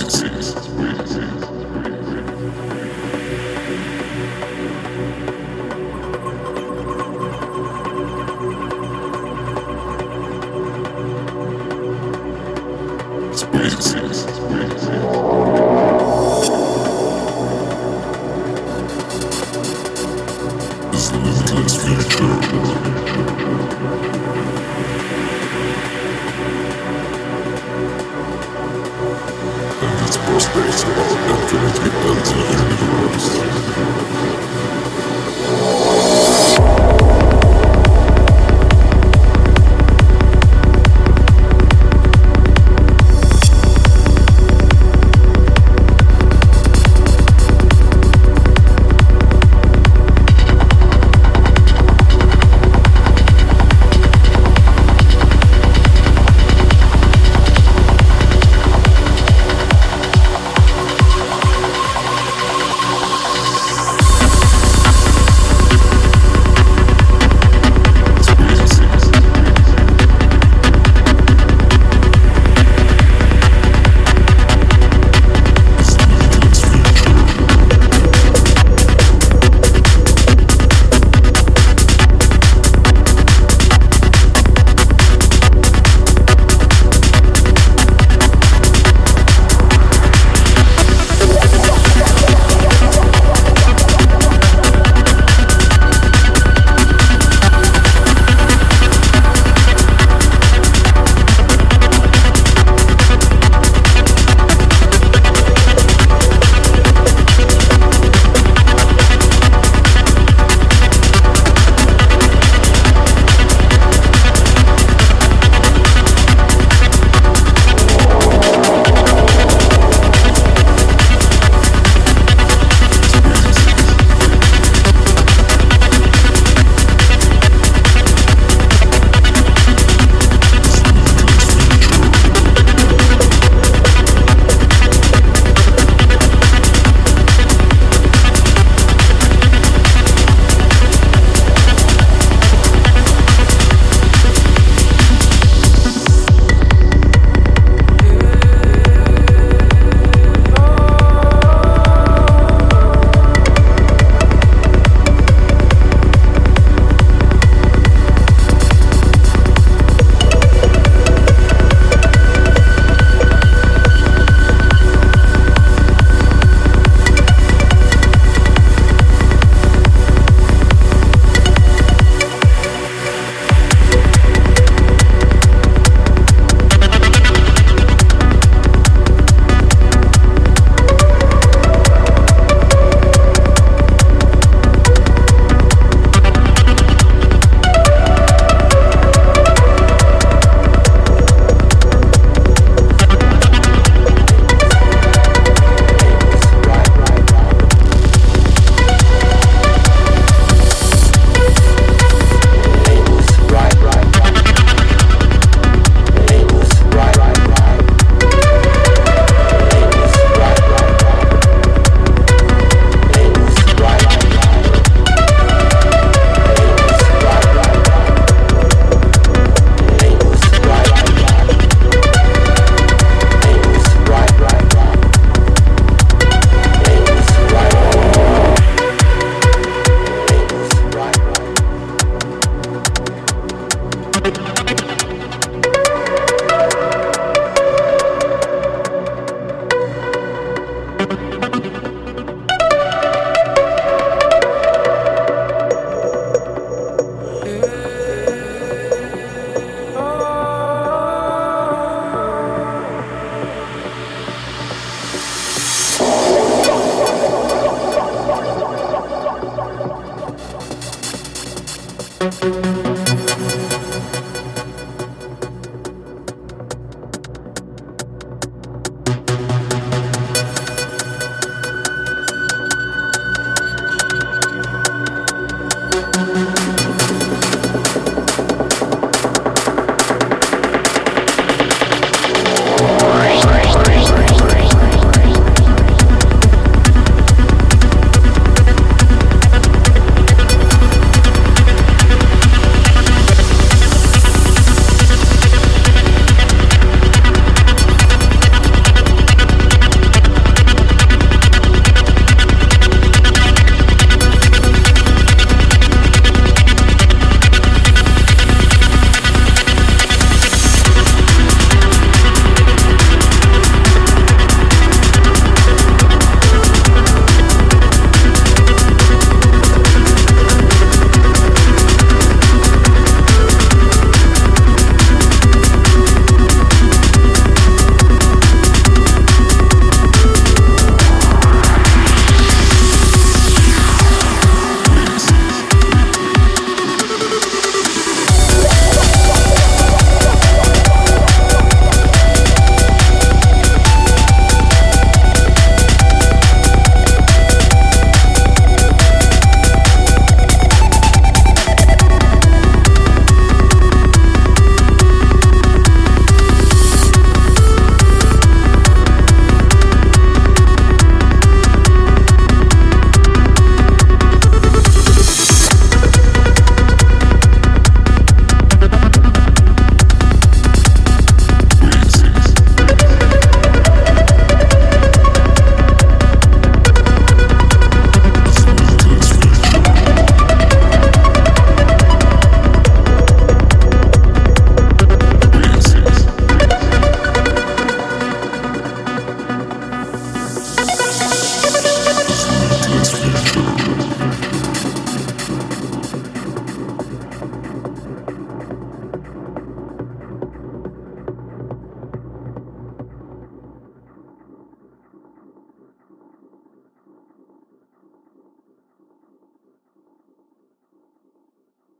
and